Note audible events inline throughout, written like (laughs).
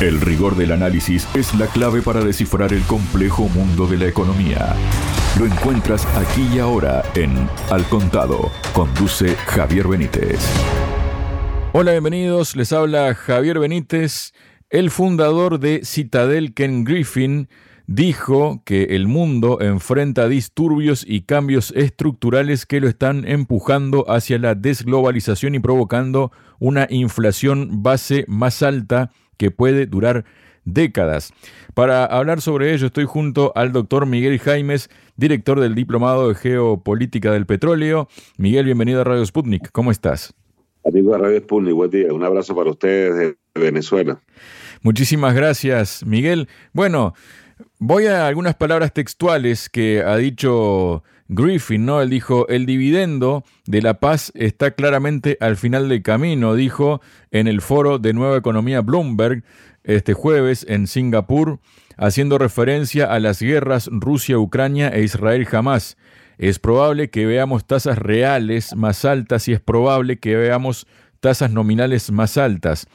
El rigor del análisis es la clave para descifrar el complejo mundo de la economía. Lo encuentras aquí y ahora en Al Contado. Conduce Javier Benítez. Hola, bienvenidos. Les habla Javier Benítez, el fundador de Citadel Ken Griffin dijo que el mundo enfrenta disturbios y cambios estructurales que lo están empujando hacia la desglobalización y provocando una inflación base más alta que puede durar décadas. Para hablar sobre ello estoy junto al doctor Miguel Jaimes, director del Diplomado de Geopolítica del Petróleo. Miguel, bienvenido a Radio Sputnik. ¿Cómo estás? Amigo de Radio Sputnik, buen día. Un abrazo para ustedes de Venezuela. Muchísimas gracias, Miguel. Bueno, Voy a algunas palabras textuales que ha dicho Griffin, ¿no? Él dijo, el dividendo de la paz está claramente al final del camino, dijo en el foro de Nueva Economía Bloomberg este jueves en Singapur, haciendo referencia a las guerras Rusia-Ucrania e Israel-Jamás. Es probable que veamos tasas reales más altas y es probable que veamos tasas nominales más altas.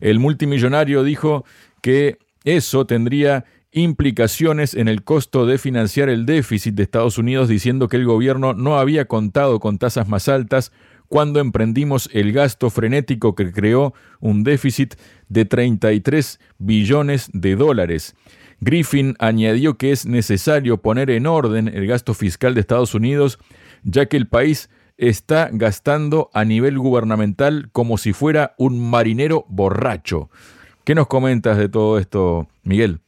El multimillonario dijo que eso tendría implicaciones en el costo de financiar el déficit de Estados Unidos diciendo que el gobierno no había contado con tasas más altas cuando emprendimos el gasto frenético que creó un déficit de 33 billones de dólares. Griffin añadió que es necesario poner en orden el gasto fiscal de Estados Unidos, ya que el país está gastando a nivel gubernamental como si fuera un marinero borracho. ¿Qué nos comentas de todo esto, Miguel?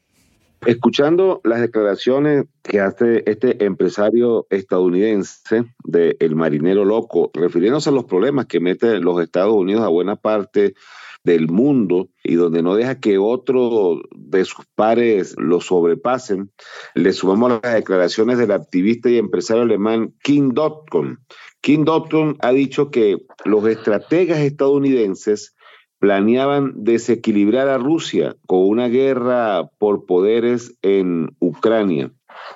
Escuchando las declaraciones que hace este empresario estadounidense de El Marinero Loco, refiriéndose a los problemas que mete los Estados Unidos a buena parte del mundo y donde no deja que otro de sus pares lo sobrepasen, le sumamos las declaraciones del activista y empresario alemán King Dotcom. King Dotcom ha dicho que los estrategas estadounidenses planeaban desequilibrar a Rusia con una guerra por poderes en Ucrania.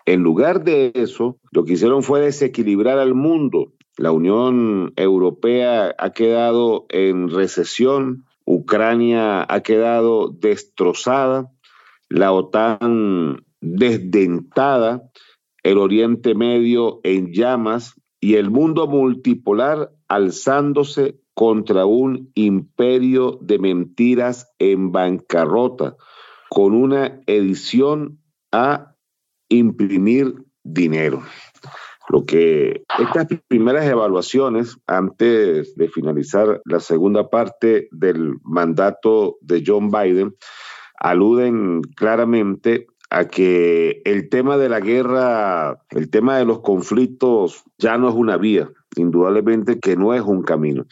En lugar de eso, lo que hicieron fue desequilibrar al mundo. La Unión Europea ha quedado en recesión, Ucrania ha quedado destrozada, la OTAN desdentada, el Oriente Medio en llamas y el mundo multipolar alzándose contra un imperio de mentiras en bancarrota, con una edición a imprimir dinero. Lo que estas primeras evaluaciones, antes de finalizar la segunda parte del mandato de John Biden, aluden claramente a que el tema de la guerra, el tema de los conflictos ya no es una vía, indudablemente que no es un camino.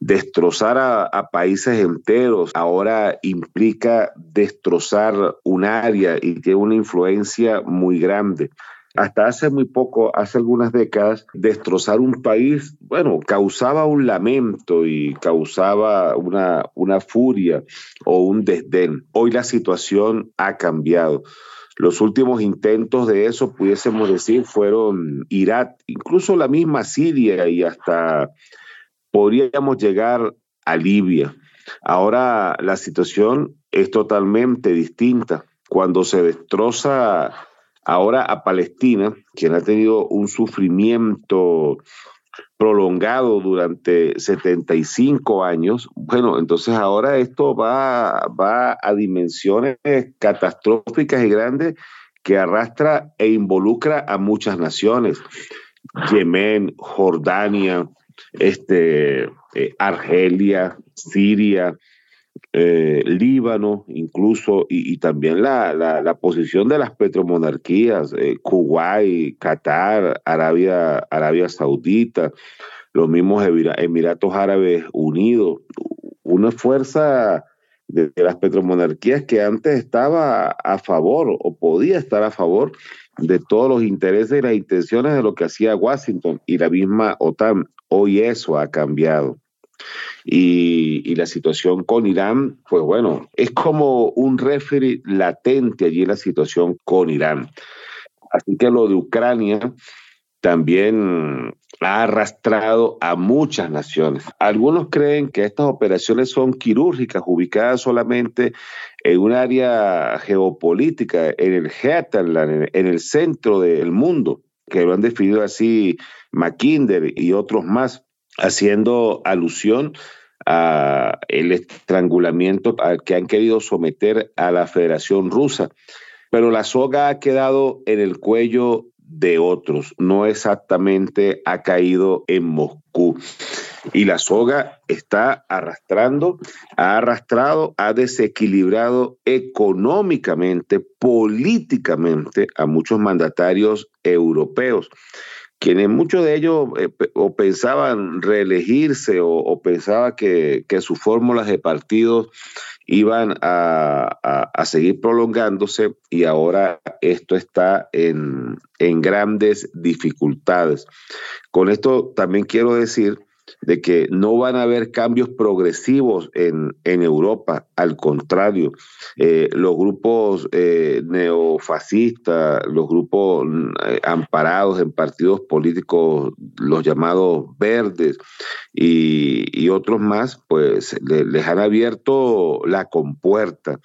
Destrozar a, países enteros ahora implica destrozar un área y tiene una influencia muy grande. Hasta hace muy poco, hace algunas décadas, destrozar un país, bueno, causaba un lamento y causaba una, una furia o un desdén. Hoy la situación ha cambiado. Los últimos intentos de eso, pudiésemos decir, fueron Irak, incluso la misma Siria y hasta podríamos llegar a Libia. Ahora la situación es totalmente distinta. Cuando se destroza ahora a Palestina, quien ha tenido un sufrimiento prolongado durante 75 años, bueno, entonces ahora esto va, va a dimensiones catastróficas y grandes que arrastra e involucra a muchas naciones. Yemen, Jordania, este, eh, Argelia, Siria, eh, Líbano, incluso, y, también la, la, posición de las petromonarquías, eh, Kuwait, Qatar, Arabia, Arabia Saudita, los mismos Emiratos Árabes Unidos, una fuerza de, de, las petromonarquías que antes estaba a favor o podía estar a favor de todos los intereses y las intenciones de lo que hacía Washington y la misma OTAN. Hoy eso ha cambiado. Y, la situación con Irán, pues bueno, es como un referee latente allí la situación con Irán. Así que lo de Ucrania también ha arrastrado a muchas naciones. Algunos creen que estas operaciones son quirúrgicas, ubicadas solamente en un área geopolítica, en el Heterland, en el centro del mundo, que lo han definido así Mackinder y otros más, haciendo alusión a el estrangulamiento al que han querido someter a la Federación Rusa. Pero la soga ha quedado en el cuello de otros, no exactamente ha caído en Moscú. Y la soga está arrastrando, ha arrastrado, ha desequilibrado económicamente, políticamente a muchos mandatarios europeos quienes muchos de ellos eh, o pensaban reelegirse o, pensaban que, sus fórmulas de partidos iban a, seguir prolongándose y ahora esto está en, en grandes dificultades. Con esto también quiero decir de que no van a haber cambios progresivos en, Europa, al contrario, eh, los grupos eh, neofascistas, los grupos eh, amparados en partidos políticos, los llamados verdes y, otros más, pues les han abierto la compuerta.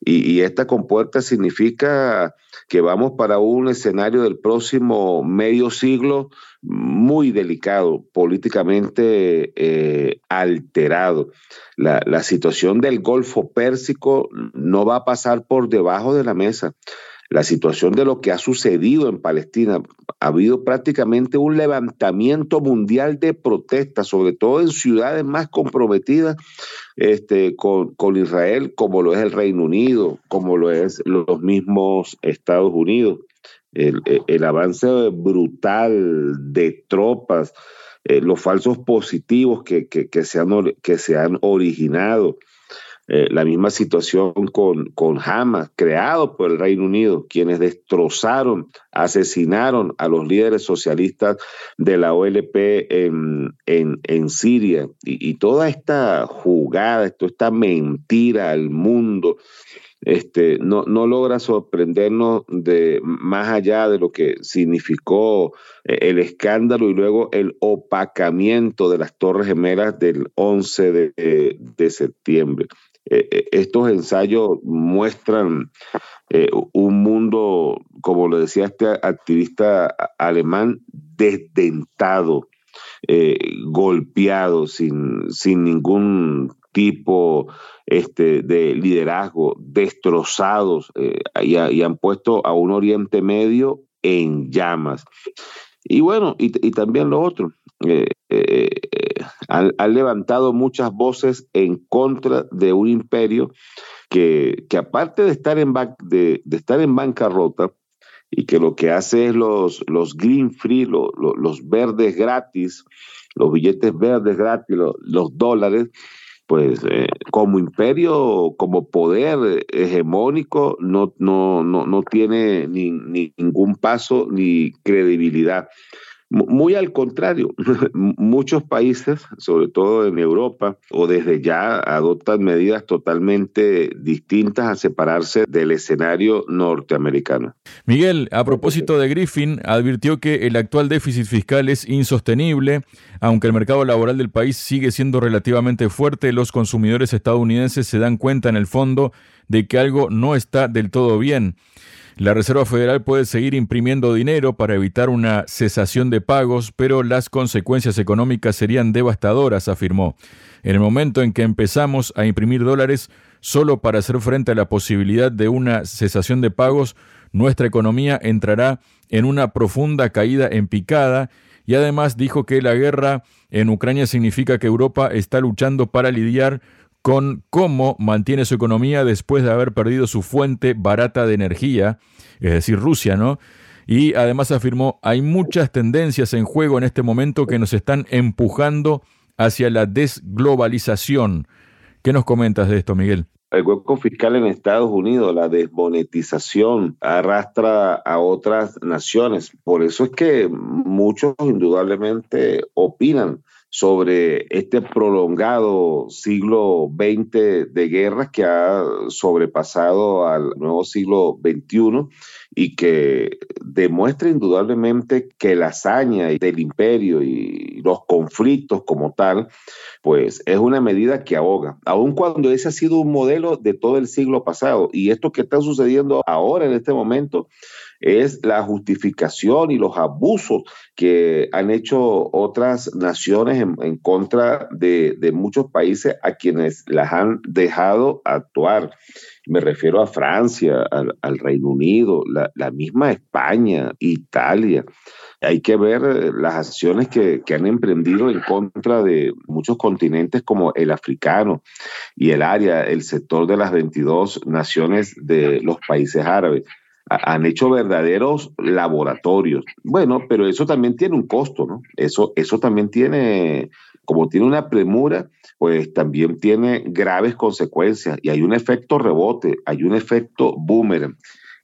Y esta compuerta significa que vamos para un escenario del próximo medio siglo muy delicado, políticamente eh, alterado. La, situación del Golfo Pérsico no va a pasar por debajo de la mesa. La situación de lo que ha sucedido en Palestina, ha habido prácticamente un levantamiento mundial de protestas, sobre todo en ciudades más comprometidas este, con Israel, como lo es el Reino Unido, como lo es los mismos Estados Unidos el, avance brutal de tropas, eh, los falsos positivos que, se, han, que se han originado, eh, la misma situación con, con Hamas, creado por el Reino Unido, quienes destrozaron, asesinaron a los líderes socialistas de la OLP en, en, Siria. Y, y, toda esta jugada, toda esta mentira al mundo, este, no, logra sorprendernos de más allá de lo que significó eh, el escándalo y luego el opacamiento de las Torres Gemelas del 11 de, septiembre. Eh, eh, estos ensayos muestran un mundo, como lo decía este activista alemán, desdentado, golpeado, sin, sin ningún tipo este, de liderazgo, destrozados eh, y, han puesto a un Oriente Medio en llamas. Y bueno, y, también lo otro, eh, eh, han, levantado muchas voces en contra de un imperio que, que aparte de estar, en de, estar en bancarrota, y que lo que hace es los, los green free, los verdes gratis, los billetes verdes gratis, los dólares, pues eh, como imperio, como poder hegemónico, no, no, no, no tiene ni, ningún paso ni credibilidad. Muy al contrario, (laughs) muchos países, sobre todo en Europa, o desde ya adoptan medidas totalmente distintas a separarse del escenario norteamericano. Miguel, a propósito de Griffin, advirtió que el actual déficit fiscal es insostenible, aunque el mercado laboral del país sigue siendo relativamente fuerte, los consumidores estadounidenses se dan cuenta en el fondo de que algo no está del todo bien. La Reserva Federal puede seguir imprimiendo dinero para evitar una cesación de pagos, pero las consecuencias económicas serían devastadoras, afirmó. En el momento en que empezamos a imprimir dólares solo para hacer frente a la posibilidad de una cesación de pagos, nuestra economía entrará en una profunda caída en picada y además dijo que la guerra en Ucrania significa que Europa está luchando para lidiar con cómo mantiene su economía después de haber perdido su fuente barata de energía, es decir, Rusia, ¿no? Y además afirmó, hay muchas tendencias en juego en este momento que nos están empujando hacia la desglobalización. ¿Qué nos comentas de esto, Miguel? El hueco fiscal en Estados Unidos, la desmonetización, arrastra a otras naciones. Por eso es que muchos indudablemente opinan sobre este prolongado siglo XX de guerras que ha sobrepasado al nuevo siglo XXI y que demuestra indudablemente que la hazaña del imperio y los conflictos como tal, pues es una medida que ahoga, aun cuando ese ha sido un modelo de todo el siglo pasado. Y esto que está sucediendo ahora en este momento es la justificación y los abusos que han hecho otras naciones en, contra de, muchos países a quienes las han dejado actuar. Me refiero a Francia, al, Reino Unido, la, misma España, Italia. Hay que ver las acciones que, que han emprendido en contra de muchos continentes como el africano y el área, el sector de las 22 naciones de los países árabes han hecho verdaderos laboratorios. Bueno, pero eso también tiene un costo, ¿no? Eso, eso también tiene, como tiene una premura, pues también tiene graves consecuencias y hay un efecto rebote, hay un efecto boomerang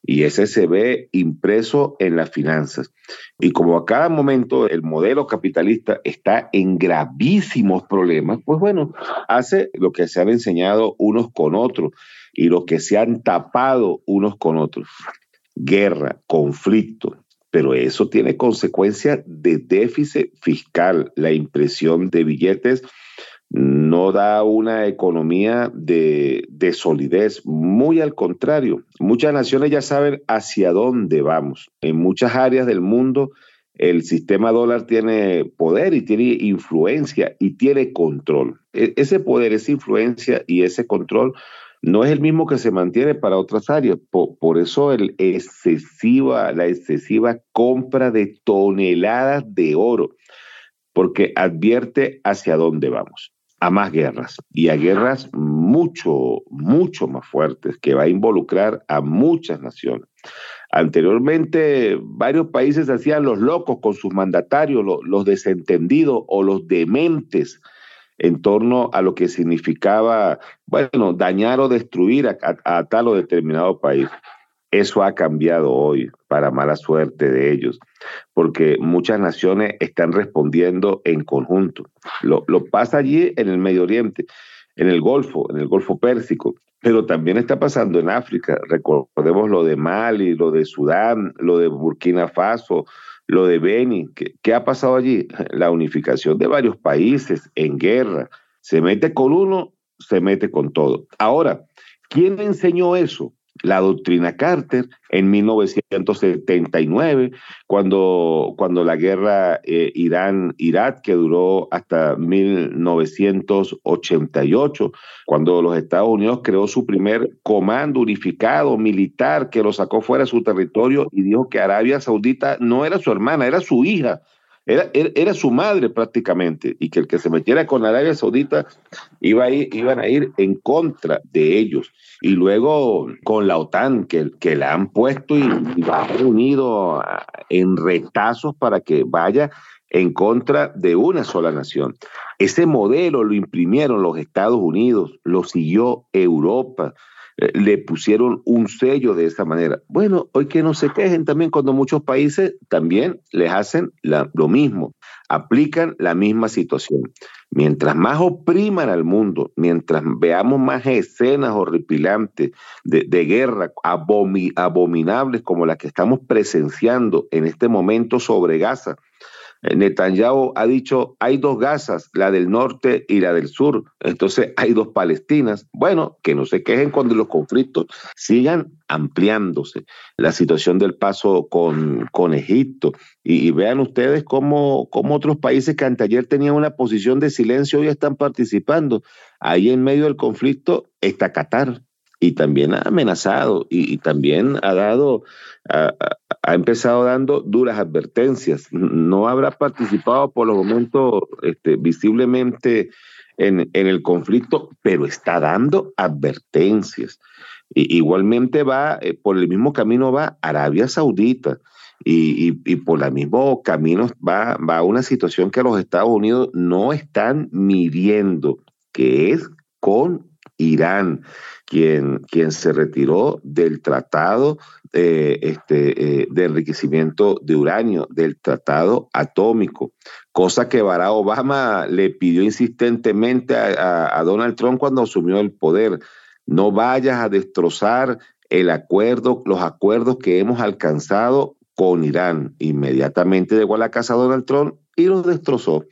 y ese se ve impreso en las finanzas. Y como a cada momento el modelo capitalista está en gravísimos problemas, pues bueno, hace lo que se han enseñado unos con otros y lo que se han tapado unos con otros guerra, conflicto, pero eso tiene consecuencias de déficit fiscal. La impresión de billetes no da una economía de, solidez, muy al contrario. Muchas naciones ya saben hacia dónde vamos. En muchas áreas del mundo el sistema dólar tiene poder y tiene influencia y tiene control. E, ese poder, esa influencia y ese control no es el mismo que se mantiene para otras áreas. Por, eso la excesiva compra de toneladas de oro, porque advierte hacia dónde vamos, a más guerras y a guerras mucho, mucho más fuertes que va a involucrar a muchas naciones. Anteriormente, varios países hacían los locos con sus mandatarios, los desentendidos o los dementes en torno a lo que significaba, bueno, dañar o destruir a, tal o determinado país. Eso ha cambiado hoy para mala suerte de ellos, porque muchas naciones están respondiendo en conjunto. Lo, lo, pasa allí en el Medio Oriente, en el Golfo, en el Golfo Pérsico, pero también está pasando en África. Recordemos lo de Mali, lo de Sudán, lo de Burkina Faso, lo de Beni, ¿qué, ha pasado allí? (laughs) La unificación de varios países en guerra. Se mete con uno, se mete con todo. Ahora, ¿quién enseñó eso? La doctrina Carter en 1979, cuando, cuando la guerra eh, Irán-Irak, que duró hasta 1988, cuando los Estados Unidos creó su primer comando unificado militar que lo sacó fuera de su territorio y dijo que Arabia Saudita no era su hermana, era su hija. Era, era, su madre prácticamente, y que el que se metiera con Arabia Saudita iba a ir, iban a ir en contra de ellos. Y luego con la OTAN, que, que la han puesto y, va unido en retazos para que vaya en contra de una sola nación. Ese modelo lo imprimieron los Estados Unidos, lo siguió Europa, le pusieron un sello de esa manera. Bueno, hoy que no se quejen también cuando muchos países también les hacen lo mismo, aplican la misma situación. Mientras más opriman al mundo, mientras veamos más escenas horripilantes de, guerra abominables como las que estamos presenciando en este momento sobre Gaza, Netanyahu ha dicho, hay dos Gazas, la del norte y la del sur, entonces hay dos Palestinas. Bueno, que no se quejen cuando los conflictos sigan ampliándose. La situación del paso con, con Egipto. Y, vean ustedes cómo, cómo otros países que anteayer tenían una posición de silencio hoy están participando. Ahí en medio del conflicto está Qatar y también ha amenazado y, también ha dado, ha, empezado dando duras advertencias. No habrá participado por los momentos este, visiblemente en, el conflicto, pero está dando advertencias. igualmente va, eh, por el mismo camino va Arabia Saudita. Y, por el mismo camino va, va una situación que los Estados Unidos no están midiendo, que es con Irán, quien, quien se retiró del tratado eh, este, eh, de enriquecimiento de uranio, del tratado atómico, cosa que Barack Obama le pidió insistentemente a, a Donald Trump cuando asumió el poder. No vayas a destrozar el acuerdo, los acuerdos que hemos alcanzado con Irán. Inmediatamente llegó a la casa Donald Trump y los destrozó.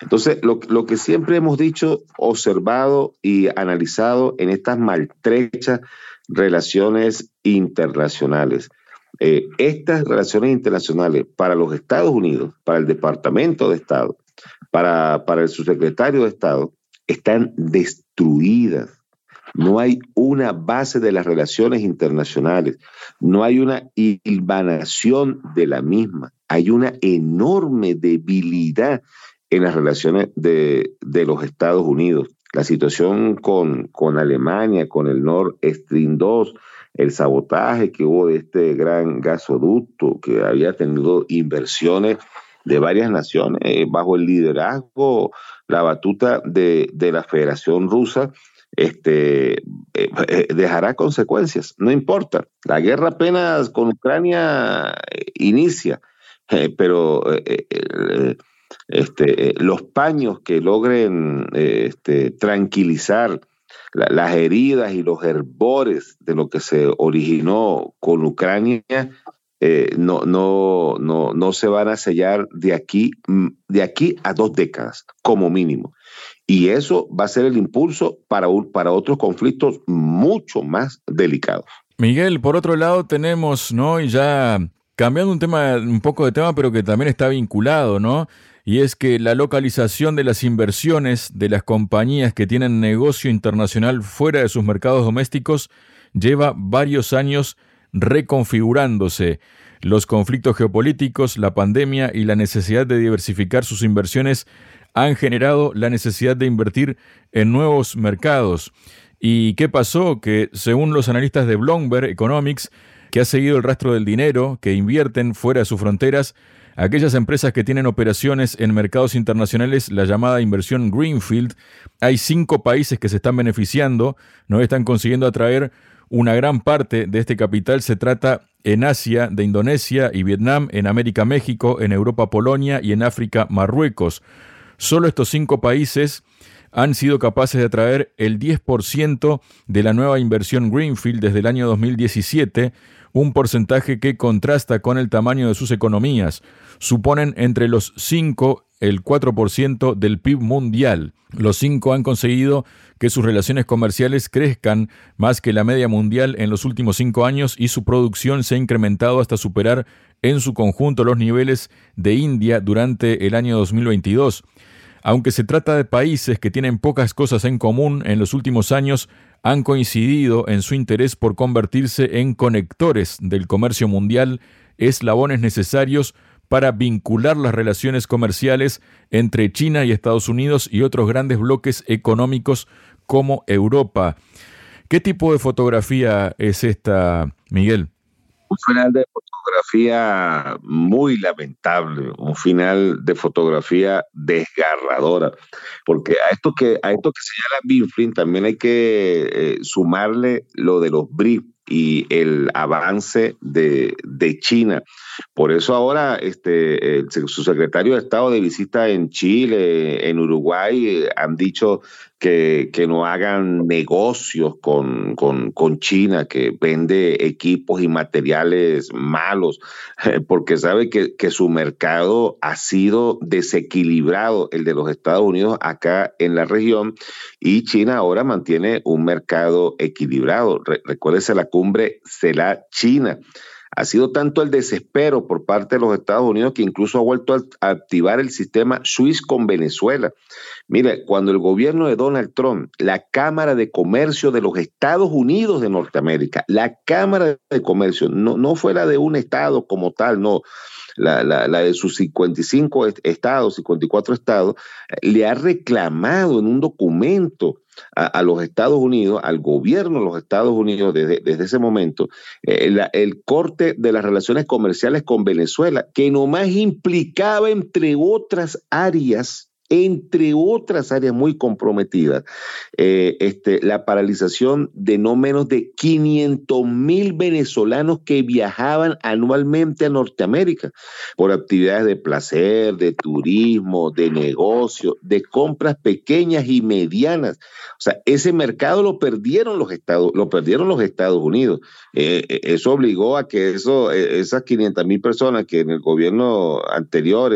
Entonces, lo, que siempre hemos dicho, observado y analizado en estas maltrechas relaciones internacionales, eh, estas relaciones internacionales para los Estados Unidos, para el Departamento de Estado, para, para el subsecretario de Estado, están destruidas. No hay una base de las relaciones internacionales, no hay una hilvanación de la misma, hay una enorme debilidad en las relaciones de, los Estados Unidos. La situación con, con, Alemania, con el Nord Stream 2, el sabotaje que hubo de este gran gasoducto que había tenido inversiones de varias naciones eh, bajo el liderazgo, la batuta de, la Federación Rusa, este, eh, eh, dejará consecuencias, no importa. La guerra apenas con Ucrania inicia, pero este, eh, los paños que logren eh, este, tranquilizar las heridas y los herbores de lo que se originó con Ucrania eh, no, no, no, no se van a sellar de aquí, mm, de aquí a dos décadas, como mínimo. Y eso va a ser el impulso para, para otros conflictos mucho más delicados. Miguel, por otro lado tenemos, ¿no? Y ya cambiando un tema, un poco de tema, pero que también está vinculado, ¿no? Y es que la localización de las inversiones de las compañías que tienen negocio internacional fuera de sus mercados domésticos lleva varios años reconfigurándose. Los conflictos geopolíticos, la pandemia y la necesidad de diversificar sus inversiones han generado la necesidad de invertir en nuevos mercados. ¿Y qué pasó? Que según los analistas de Bloomberg Economics, que ha seguido el rastro del dinero que invierten fuera de sus fronteras, Aquellas empresas que tienen operaciones en mercados internacionales, la llamada inversión Greenfield, hay cinco países que se están beneficiando, no están consiguiendo atraer una gran parte de este capital. Se trata en Asia de Indonesia y Vietnam, en América México, en Europa Polonia y en África Marruecos. Solo estos cinco países han sido capaces de atraer el 10% de la nueva inversión Greenfield desde el año 2017, un porcentaje que contrasta con el tamaño de sus economías. Suponen entre los 5 el 4% del PIB mundial. Los cinco han conseguido que sus relaciones comerciales crezcan más que la media mundial en los últimos cinco años y su producción se ha incrementado hasta superar en su conjunto los niveles de India durante el año 2022. Aunque se trata de países que tienen pocas cosas en común, en los últimos años han coincidido en su interés por convertirse en conectores del comercio mundial, eslabones necesarios para vincular las relaciones comerciales entre China y Estados Unidos y otros grandes bloques económicos como Europa. ¿Qué tipo de fotografía es esta, Miguel? Un final de fotografía muy lamentable, un final de fotografía desgarradora, porque a esto que a esto que señala Binflin también hay que eh, sumarle lo de los BRICS y el avance de, de, China. Por eso ahora este, su secretario de Estado de visita en Chile, en Uruguay, eh, han dicho que, no hagan negocios con, China, que vende equipos y materiales malos, (laughs) porque sabe que, su mercado ha sido desequilibrado, el de los Estados Unidos acá en la región, y China ahora mantiene un mercado equilibrado. recuérdese la cumbre CELA China. Ha sido tanto el desespero por parte de los Estados Unidos que incluso ha vuelto a activar el sistema SWIFT con Venezuela. Mire, cuando el gobierno de Donald Trump, la Cámara de Comercio de los Estados Unidos de Norteamérica, la Cámara de Comercio, no, no fue la de un estado como tal, no, la, la, de sus 55 estados, 54 estados, le ha reclamado en un documento a, los Estados Unidos, al gobierno de los Estados Unidos desde, ese momento, eh, el corte de las relaciones comerciales con Venezuela, que nomás implicaba, entre otras áreas, entre otras áreas muy comprometidas, eh, este, la paralización de no menos de 500 mil venezolanos que viajaban anualmente a Norteamérica por actividades de placer, de turismo, de negocio, de compras pequeñas y medianas. O sea, ese mercado lo perdieron los Estados, lo perdieron los Estados Unidos. Eh, eh, eso obligó a que eso, esas 500 mil personas que en el gobierno anterior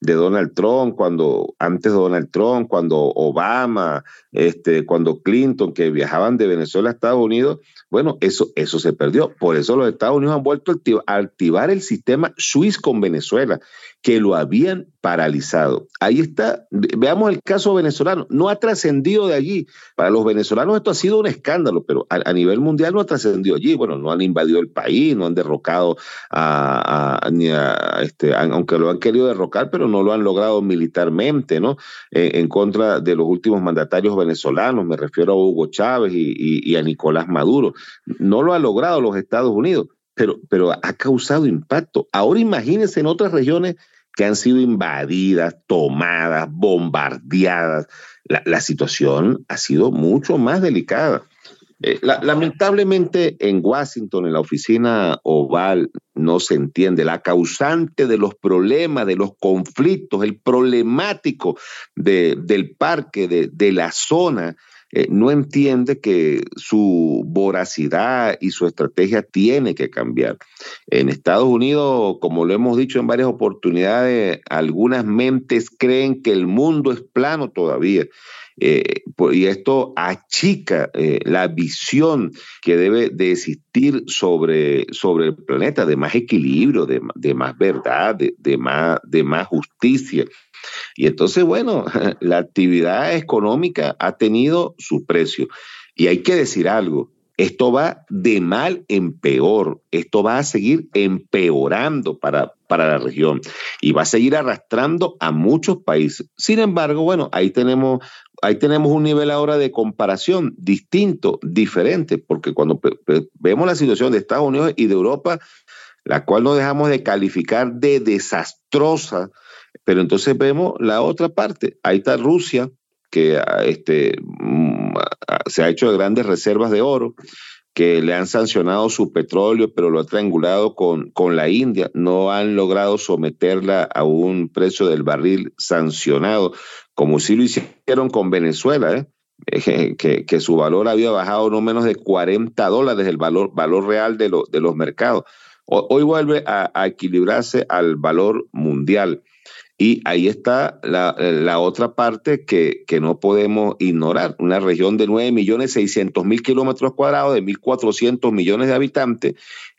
de Donald Trump, cuando antes de Donald Trump, cuando Obama, este, cuando Clinton, que viajaban de Venezuela a Estados Unidos, bueno, eso, eso se perdió. Por eso los Estados Unidos han vuelto a activar el sistema SWIFT con Venezuela que lo habían paralizado. Ahí está, veamos el caso venezolano, no ha trascendido de allí. Para los venezolanos esto ha sido un escándalo, pero a, nivel mundial no ha trascendido allí. Bueno, no han invadido el país, no han derrocado a, ni a este, aunque lo han querido derrocar, pero no lo han logrado militarmente, ¿no? en contra de los últimos mandatarios venezolanos, me refiero a Hugo Chávez y, y a Nicolás Maduro. No lo ha logrado los Estados Unidos pero, pero ha causado impacto. Ahora imagínense en otras regiones que han sido invadidas, tomadas, bombardeadas. La, situación ha sido mucho más delicada. Eh, lamentablemente en Washington, en la oficina oval, no se entiende la causante de los problemas, de los conflictos, el problemático del parque, de, de la zona, eh, no entiende que su voracidad y su estrategia tiene que cambiar. En Estados Unidos, como lo hemos dicho en varias oportunidades, algunas mentes creen que el mundo es plano todavía. Eh, y esto achica eh, la visión que debe de existir sobre, sobre el planeta, de más equilibrio, de, más verdad, de, más, de más justicia. Y entonces, bueno, (laughs) la actividad económica ha tenido su precio. Y hay que decir algo, esto va de mal en peor, esto va a seguir empeorando para, para la región y va a seguir arrastrando a muchos países. Sin embargo, bueno, ahí tenemos, ahí tenemos un nivel ahora de comparación distinto, diferente, porque cuando vemos la situación de Estados Unidos y de Europa, la cual no dejamos de calificar de desastrosa, pero entonces vemos la otra parte. Ahí está Rusia, que ah, este, mm, ah, se ha hecho de grandes reservas de oro, que le han sancionado su petróleo, pero lo ha triangulado con, con la India. No han logrado someterla a un precio del barril sancionado, como sí lo hicieron con Venezuela, ¿eh? Que, que, su valor había bajado no menos de 40 dólares, el valor, valor real de, de los mercados. Hoy vuelve a equilibrarse al valor mundial. Y ahí está la, otra parte que, no podemos ignorar, una región de 9 millones 600 mil kilómetros cuadrados, de 1.400 millones de habitantes,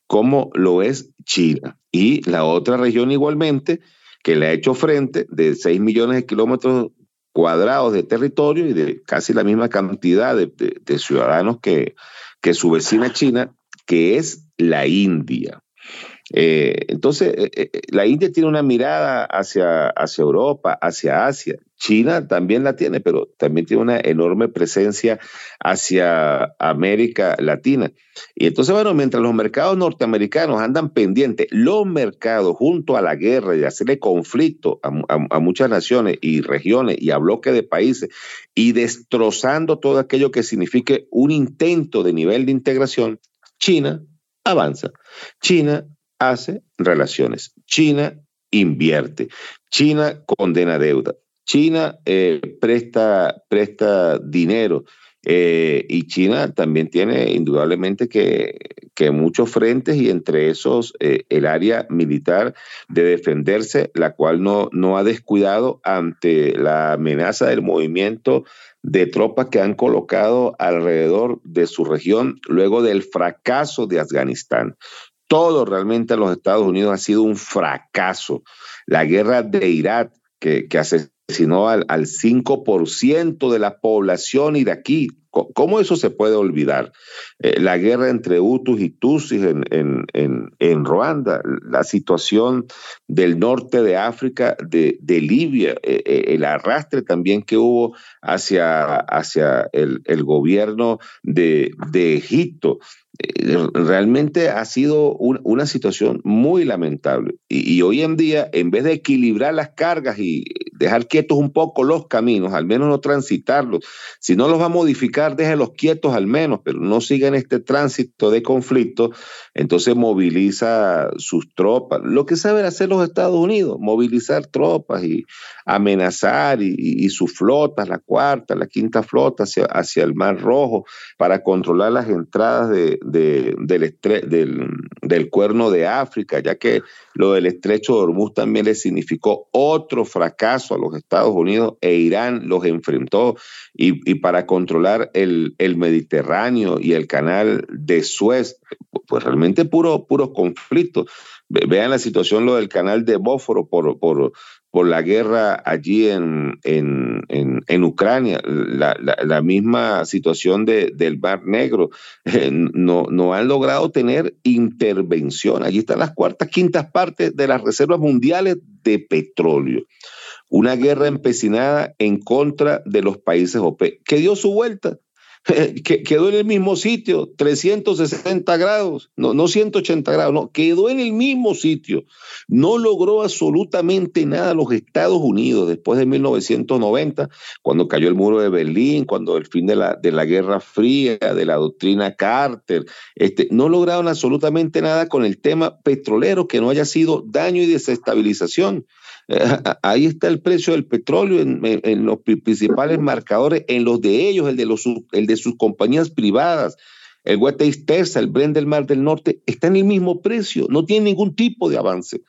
como lo es China. Y la otra región igualmente, que le ha hecho frente de 6 millones de kilómetros cuadrados de territorio y de casi la misma cantidad de, ciudadanos que su vecina China, que es la India. Eh, entonces, eh, eh, la India tiene una mirada hacia, hacia Europa, hacia Asia. China también la tiene, pero también tiene una enorme presencia hacia América Latina. Y entonces, bueno, mientras los mercados norteamericanos andan pendientes, los mercados junto a la guerra y hacerle conflicto a, muchas naciones y regiones y a bloques de países y destrozando todo aquello que signifique un intento de nivel de integración, China avanza. China hace relaciones. China invierte. China condena deuda. China eh, presta, presta dinero. Eh, y China también tiene indudablemente que, muchos frentes y entre esos eh, el área militar de defenderse, la cual no, no ha descuidado ante la amenaza del movimiento de tropas que han colocado alrededor de su región luego del fracaso de Afganistán todo realmente en los Estados Unidos ha sido un fracaso. La guerra de Irak, que, asesinó al, 5% de la población iraquí, ¿Cómo eso se puede olvidar? Eh, la guerra entre Hutus y Tutsis en, en, en, Ruanda, la situación del norte de África, de, Libia, eh, eh, el arrastre también que hubo hacia, hacia el, gobierno de Egipto. Eh, realmente ha sido una situación muy lamentable. Y, hoy en día, en vez de equilibrar las cargas y dejar quietos un poco los caminos, al menos no transitarlos. Si no los va a modificar, déjelos quietos al menos, pero no sigan este tránsito de conflicto. Entonces moviliza sus tropas. Lo que saben hacer los Estados Unidos, movilizar tropas y amenazar y, sus flotas, la cuarta, la quinta flota hacia, el Mar Rojo para controlar las entradas de, del, del, del cuerno de África, ya que lo del estrecho de Hormuz también le significó otro fracaso a los Estados Unidos e Irán los enfrentó y, para controlar el, Mediterráneo y el canal de Suez, pues realmente puro, puro conflicto. Vean la situación, lo del canal de Bósforo por, por, por la guerra allí en, en, en, Ucrania, la, la, misma situación de, del Mar Negro, eh, no, no han logrado tener intervención. Allí están las cuartas, quintas partes de las reservas mundiales de petróleo. Una guerra empecinada en contra de los países OPEC, que dio su vuelta (laughs) quedó en el mismo sitio, 360 grados, no, no 180 grados, no, quedó en el mismo sitio. No logró absolutamente nada los Estados Unidos después de 1990, cuando cayó el muro de Berlín, cuando el fin de la, de la Guerra Fría, de la doctrina Carter, este, no lograron absolutamente nada con el tema petrolero que no haya sido daño y desestabilización. ahí está el precio del petróleo en, los principales marcadores, en los de ellos, el de, los, el de sus compañías privadas. El West Texas, el Brent del Mar del Norte, está en el mismo precio, no tiene ningún tipo de avance.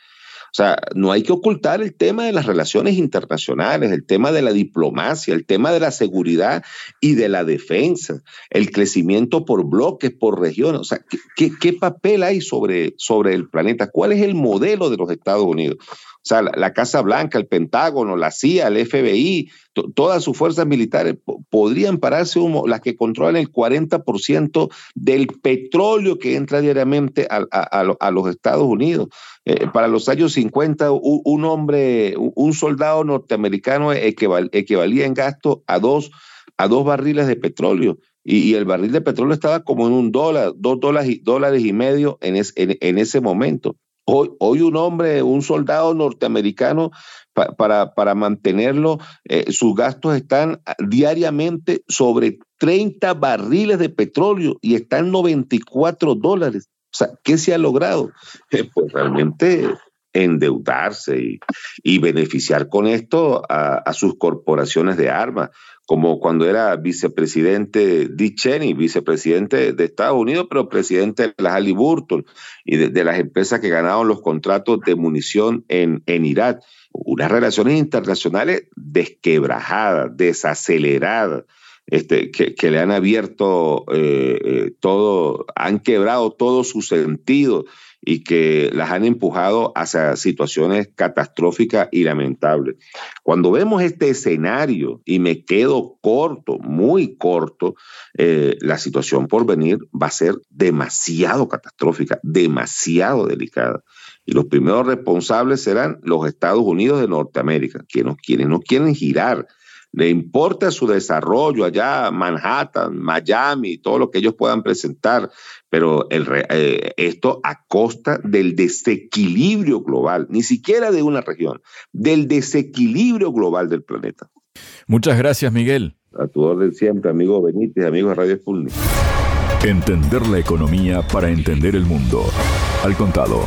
O sea, no hay que ocultar el tema de las relaciones internacionales, el tema de la diplomacia, el tema de la seguridad y de la defensa, el crecimiento por bloques, por regiones. O sea, ¿qué, papel hay sobre, sobre el planeta? ¿Cuál es el modelo de los Estados Unidos? O sea, la, Casa Blanca, el Pentágono, la CIA, el FBI, todas sus fuerzas militares podrían pararse las que controlan el 40% del petróleo que entra diariamente a, los Estados Unidos. Eh, para los años 50, un, hombre, un soldado norteamericano equivalía en gasto a dos, a dos barriles de petróleo. Y, el barril de petróleo estaba como en un dólar, dos dólares y, dólares y medio en, en ese momento. Hoy, un hombre, un soldado norteamericano, para, para, mantenerlo, eh, sus gastos están diariamente sobre 30 barriles de petróleo y están 94 dólares. O sea, ¿qué se ha logrado? (laughs) Eh, pues realmente endeudarse y, beneficiar con esto a, sus corporaciones de armas, como cuando era vicepresidente Dick Cheney, vicepresidente de Estados Unidos, pero presidente de las Halliburton y de, las empresas que ganaron los contratos de munición en, en Irak. Unas relaciones internacionales desquebrajadas, desaceleradas. Este, que, le han abierto eh, eh, todo, han quebrado todo su sentido y que las han empujado hacia situaciones catastróficas y lamentables. Cuando vemos este escenario, y me quedo corto, muy corto, eh, la situación por venir va a ser demasiado catastrófica, demasiado delicada. Y los primeros responsables serán los Estados Unidos de Norteamérica, quienes no quieren girar le importa su desarrollo allá, Manhattan, Miami, todo lo que ellos puedan presentar, pero el, eh, esto a costa del desequilibrio global, ni siquiera de una región, del desequilibrio global del planeta. Muchas gracias, Miguel. A tu orden siempre, amigo Benítez, amigo de Radio Sputnik. Entender la economía para entender el mundo. Al contado.